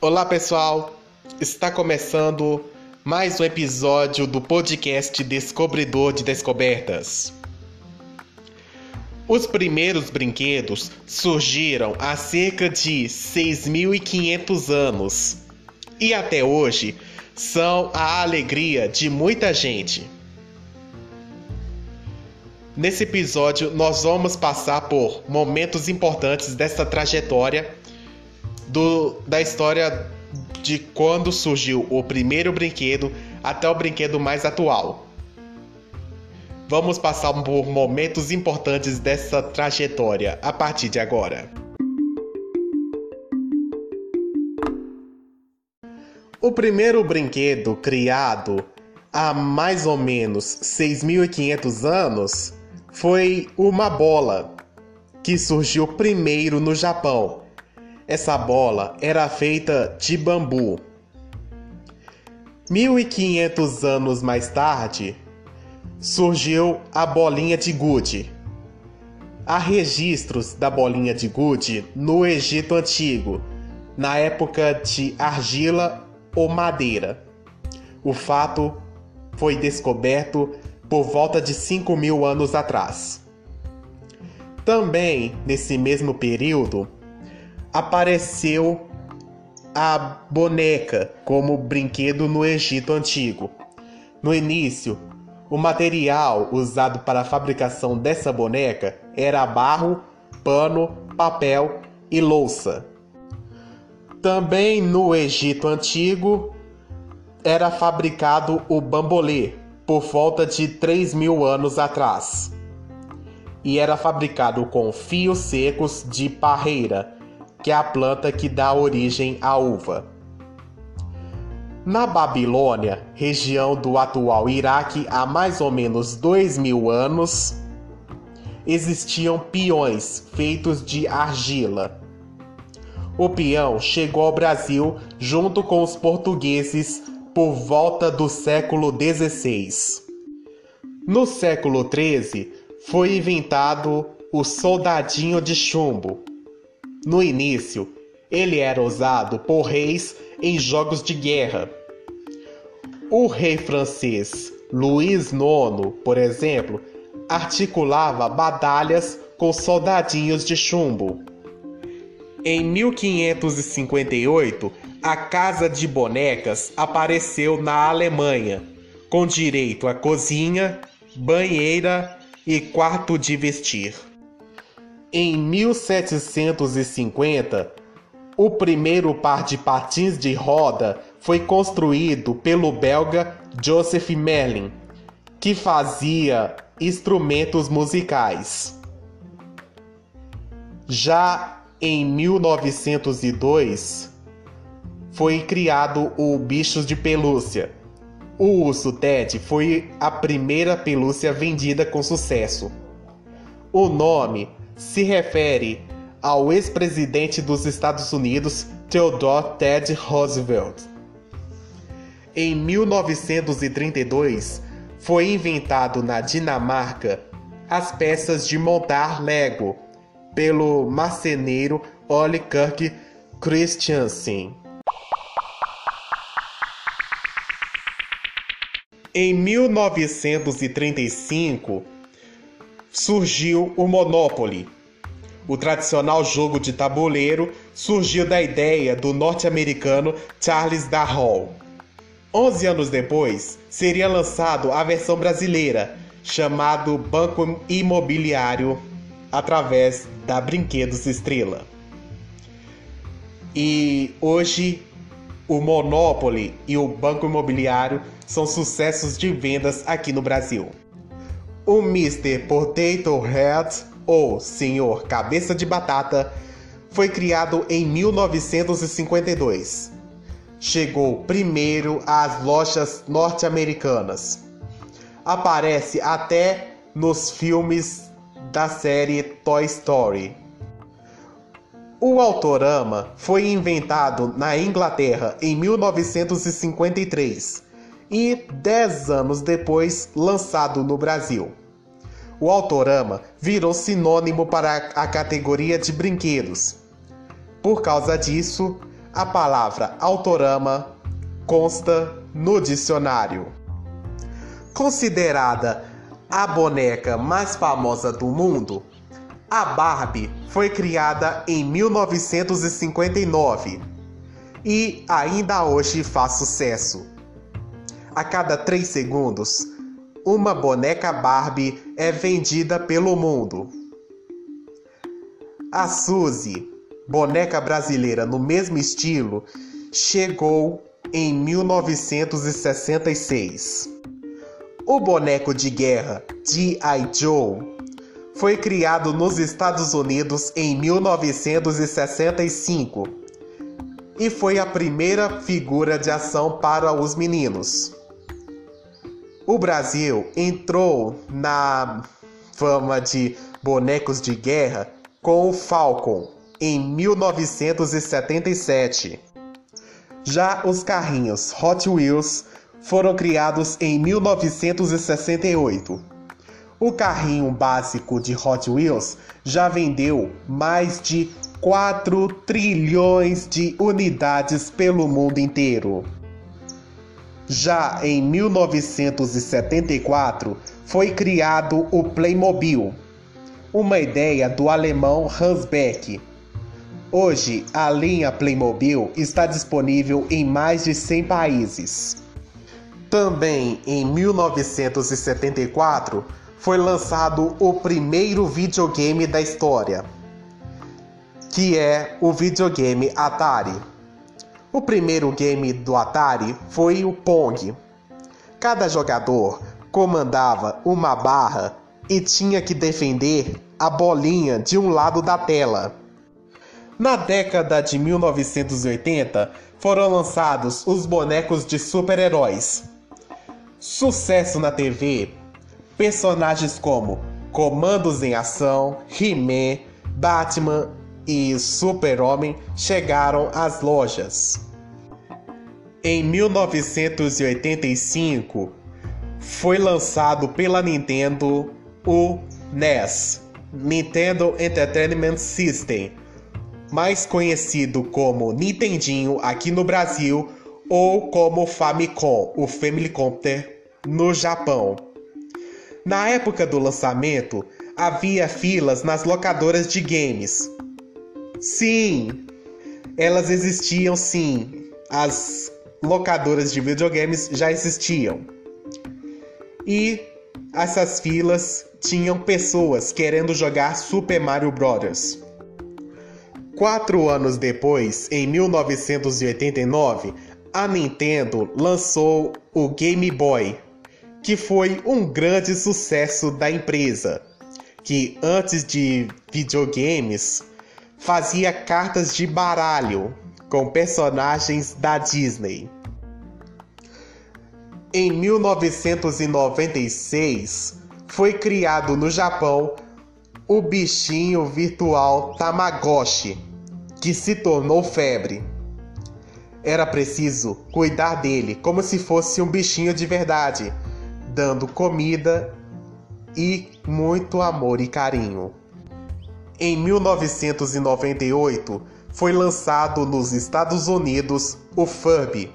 Olá pessoal, está começando mais um episódio do podcast Descobridor de Descobertas. Os primeiros brinquedos surgiram há cerca de 6.500 anos e até hoje são a alegria de muita gente. Nesse episódio, nós vamos passar por momentos importantes dessa trajetória do, da história de quando surgiu o primeiro brinquedo até o brinquedo mais atual. Vamos passar por momentos importantes dessa trajetória a partir de agora. O primeiro brinquedo criado há mais ou menos 6.500 anos foi uma bola, que surgiu primeiro no Japão essa bola era feita de bambu. 1500 anos mais tarde, surgiu a bolinha de gude. Há registros da bolinha de gude no Egito Antigo, na época de argila ou madeira. O fato foi descoberto por volta de 5 mil anos atrás. Também, nesse mesmo período, apareceu a boneca como brinquedo no Egito Antigo. No início, o material usado para a fabricação dessa boneca era barro, pano, papel e louça. Também no Egito Antigo era fabricado o bambolê por volta de 3 mil anos atrás. E era fabricado com fios secos de parreira que é a planta que dá origem à uva. Na Babilônia, região do atual Iraque há mais ou menos dois mil anos, existiam peões feitos de argila. O peão chegou ao Brasil junto com os portugueses por volta do século XVI. No século XIII, foi inventado o soldadinho de chumbo, no início, ele era usado por reis em jogos de guerra. O rei francês Luís IX, por exemplo, articulava batalhas com soldadinhos de chumbo. Em 1558, a Casa de Bonecas apareceu na Alemanha, com direito a cozinha, banheira e quarto de vestir. Em 1750, o primeiro par de patins de roda foi construído pelo belga Joseph Merlin, que fazia instrumentos musicais. Já em 1902, foi criado o Bichos de Pelúcia. O urso Ted foi a primeira pelúcia vendida com sucesso. O nome se refere ao ex-presidente dos Estados Unidos Theodore Ted Roosevelt. Em 1932, foi inventado na Dinamarca as peças de montar Lego pelo marceneiro Ole Kirk Christiansen. Em 1935, surgiu o Monopoly. O tradicional jogo de tabuleiro surgiu da ideia do norte-americano Charles Darrow. Onze anos depois, seria lançado a versão brasileira, chamado Banco Imobiliário, através da Brinquedos Estrela. E hoje o Monopoly e o Banco Imobiliário são sucessos de vendas aqui no Brasil. O Mr. Potato Head, ou Senhor Cabeça de Batata, foi criado em 1952. Chegou primeiro às lojas norte-americanas. Aparece até nos filmes da série Toy Story. O Autorama foi inventado na Inglaterra em 1953 e, dez anos depois, lançado no Brasil. o autorama virou sinônimo para a categoria de brinquedos. Por causa disso, a palavra autorama consta no dicionário. Considerada a boneca mais famosa do mundo, a Barbie foi criada em 1959 e ainda hoje faz sucesso. A cada três segundos, uma boneca Barbie é vendida pelo mundo. A Suzy, boneca brasileira no mesmo estilo, chegou em 1966. O boneco de guerra G.I. Joe foi criado nos Estados Unidos em 1965 e foi a primeira figura de ação para os meninos. O Brasil entrou na fama de bonecos de guerra com o Falcon em 1977. Já os carrinhos Hot Wheels foram criados em 1968. O carrinho básico de Hot Wheels já vendeu mais de 4 trilhões de unidades pelo mundo inteiro. Já em 1974 foi criado o Playmobil, uma ideia do alemão Hans Beck. Hoje, a linha Playmobil está disponível em mais de 100 países. Também em 1974 foi lançado o primeiro videogame da história que é o videogame Atari. O primeiro game do Atari foi o Pong. Cada jogador comandava uma barra e tinha que defender a bolinha de um lado da tela. Na década de 1980 foram lançados os bonecos de super-heróis. Sucesso na TV, personagens como Comandos em Ação, He-Man, Batman e Super-Homem chegaram às lojas. Em 1985, foi lançado pela Nintendo o NES, Nintendo Entertainment System, mais conhecido como Nintendinho aqui no Brasil ou como Famicom, o Family Computer no Japão. Na época do lançamento, havia filas nas locadoras de games, Sim, elas existiam sim. As locadoras de videogames já existiam. E essas filas tinham pessoas querendo jogar Super Mario Bros. Quatro anos depois, em 1989, a Nintendo lançou o Game Boy, que foi um grande sucesso da empresa, que antes de videogames fazia cartas de baralho com personagens da Disney. Em 1996, foi criado no Japão o bichinho virtual Tamagotchi, que se tornou febre. Era preciso cuidar dele como se fosse um bichinho de verdade, dando comida e muito amor e carinho. Em 1998, foi lançado nos Estados Unidos o Furby.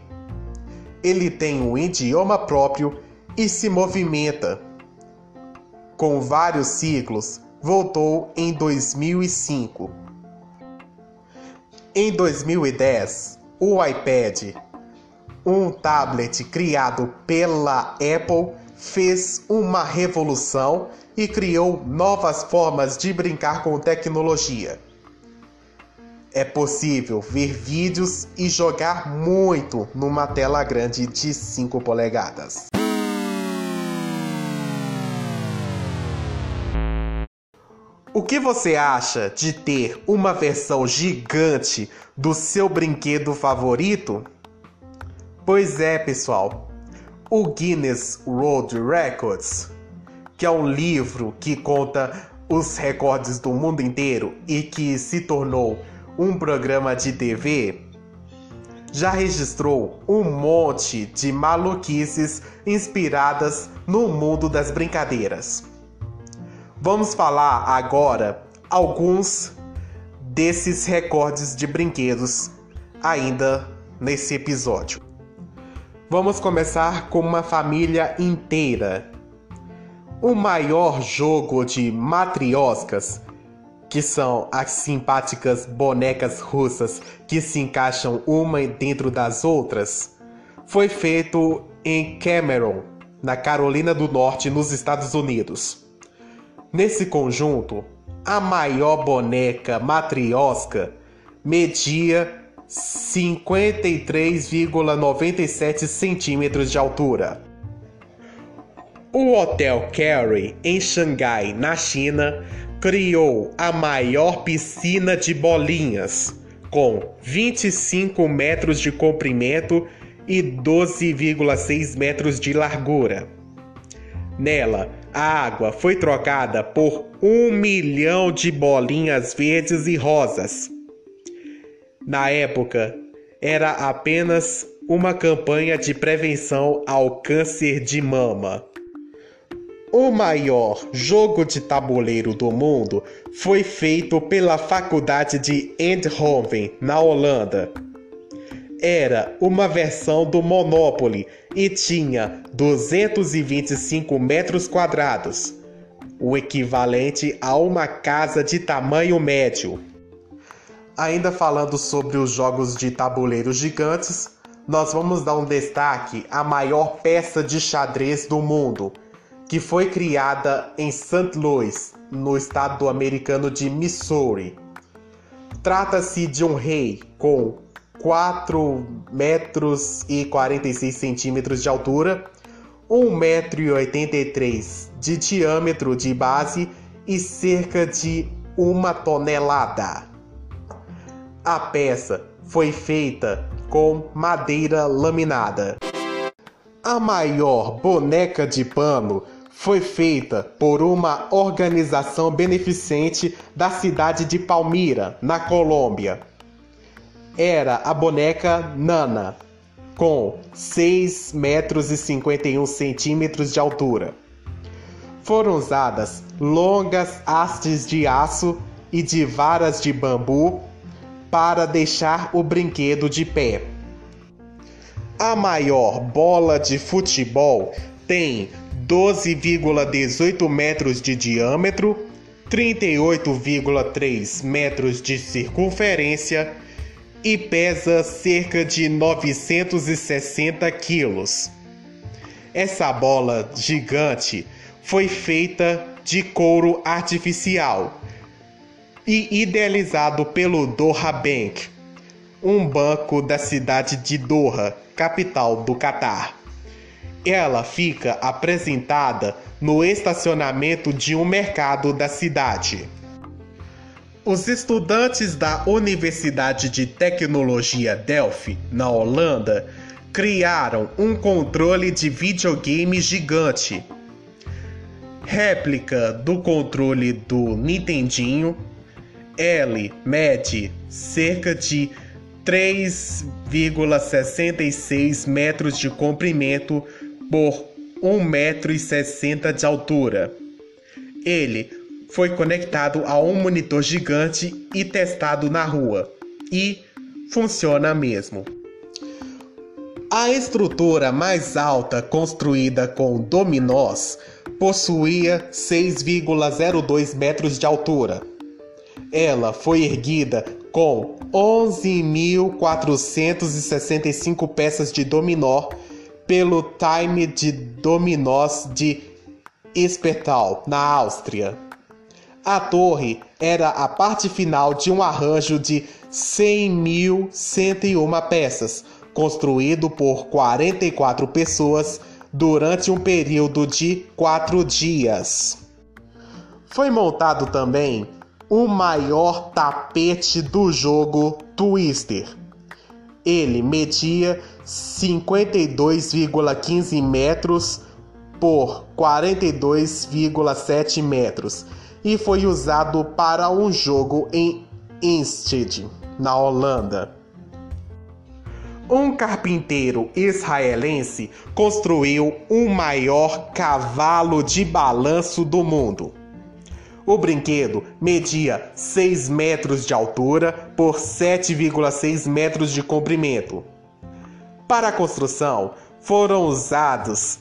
Ele tem um idioma próprio e se movimenta. Com vários ciclos, voltou em 2005. Em 2010, o iPad, um tablet criado pela Apple, fez uma revolução e criou novas formas de brincar com tecnologia. É possível ver vídeos e jogar muito numa tela grande de 5 polegadas. Que você acha de ter uma versão gigante do seu brinquedo favorito? Pois é, pessoal. O Guinness World Records que é um livro que conta os recordes do mundo inteiro e que se tornou um programa de TV, já registrou um monte de maluquices inspiradas no mundo das brincadeiras. Vamos falar agora alguns desses recordes de brinquedos ainda nesse episódio. Vamos começar com uma família inteira. O maior jogo de matrioscas, que são as simpáticas bonecas russas que se encaixam uma dentro das outras, foi feito em Cameron, na Carolina do Norte, nos Estados Unidos. Nesse conjunto, a maior boneca matriosca media 53,97 centímetros de altura. O Hotel Carey, em Xangai, na China, criou a maior piscina de bolinhas, com 25 metros de comprimento e 12,6 metros de largura. Nela, a água foi trocada por um milhão de bolinhas verdes e rosas. Na época, era apenas uma campanha de prevenção ao câncer de mama. O maior jogo de tabuleiro do mundo foi feito pela Faculdade de Eindhoven, na Holanda era uma versão do Monopoly e tinha 225 metros quadrados, o equivalente a uma casa de tamanho médio. Ainda falando sobre os jogos de tabuleiro gigantes, nós vamos dar um destaque à maior peça de xadrez do mundo, que foi criada em St. Louis, no estado americano de Missouri. Trata-se de um rei com 4 metros e 46 centímetros de altura, 1 metro e 83 de diâmetro de base e cerca de uma tonelada. A peça foi feita com madeira laminada. A maior boneca de pano foi feita por uma organização beneficente da cidade de Palmira, na Colômbia era a boneca Nana, com 6 metros e 51 centímetros de altura. Foram usadas longas hastes de aço e de varas de bambu para deixar o brinquedo de pé. A maior bola de futebol tem 12,18 metros de diâmetro, 38,3 metros de circunferência e pesa cerca de 960 quilos. Essa bola gigante foi feita de couro artificial e idealizado pelo Doha Bank, um banco da cidade de Doha, capital do Catar. Ela fica apresentada no estacionamento de um mercado da cidade. Os estudantes da Universidade de Tecnologia Delphi, na Holanda, criaram um controle de videogame gigante, réplica do controle do Nintendinho. Ele mede cerca de 3,66 metros de comprimento por 1,60m de altura. Ele foi conectado a um monitor gigante e testado na rua. E funciona mesmo. A estrutura mais alta construída com dominós possuía 6,02 metros de altura. Ela foi erguida com 11.465 peças de dominó pelo Time de Dominós de Espetal, na Áustria. A torre era a parte final de um arranjo de 100.101 peças, construído por 44 pessoas durante um período de quatro dias. Foi montado também o maior tapete do jogo Twister. Ele media 52,15 metros por 42,7 metros e foi usado para um jogo em Instead, na Holanda. Um carpinteiro israelense construiu o maior cavalo de balanço do mundo. O brinquedo media 6 metros de altura por 7,6 metros de comprimento. Para a construção, foram usados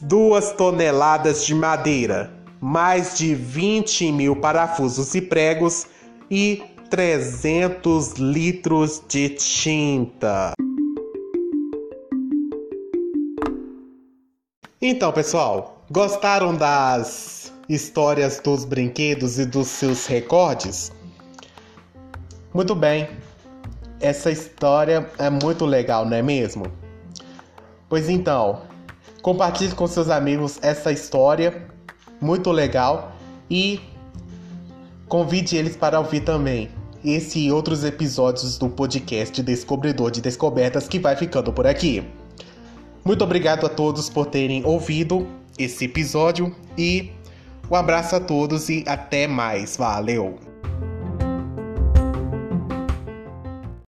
2 toneladas de madeira, mais de 20 mil parafusos e pregos e 300 litros de tinta. Então, pessoal, gostaram das histórias dos brinquedos e dos seus recordes? Muito bem. Essa história é muito legal, não é mesmo? Pois então, compartilhe com seus amigos essa história muito legal e convide eles para ouvir também esse e outros episódios do podcast Descobridor de Descobertas que vai ficando por aqui. Muito obrigado a todos por terem ouvido esse episódio e um abraço a todos e até mais. Valeu!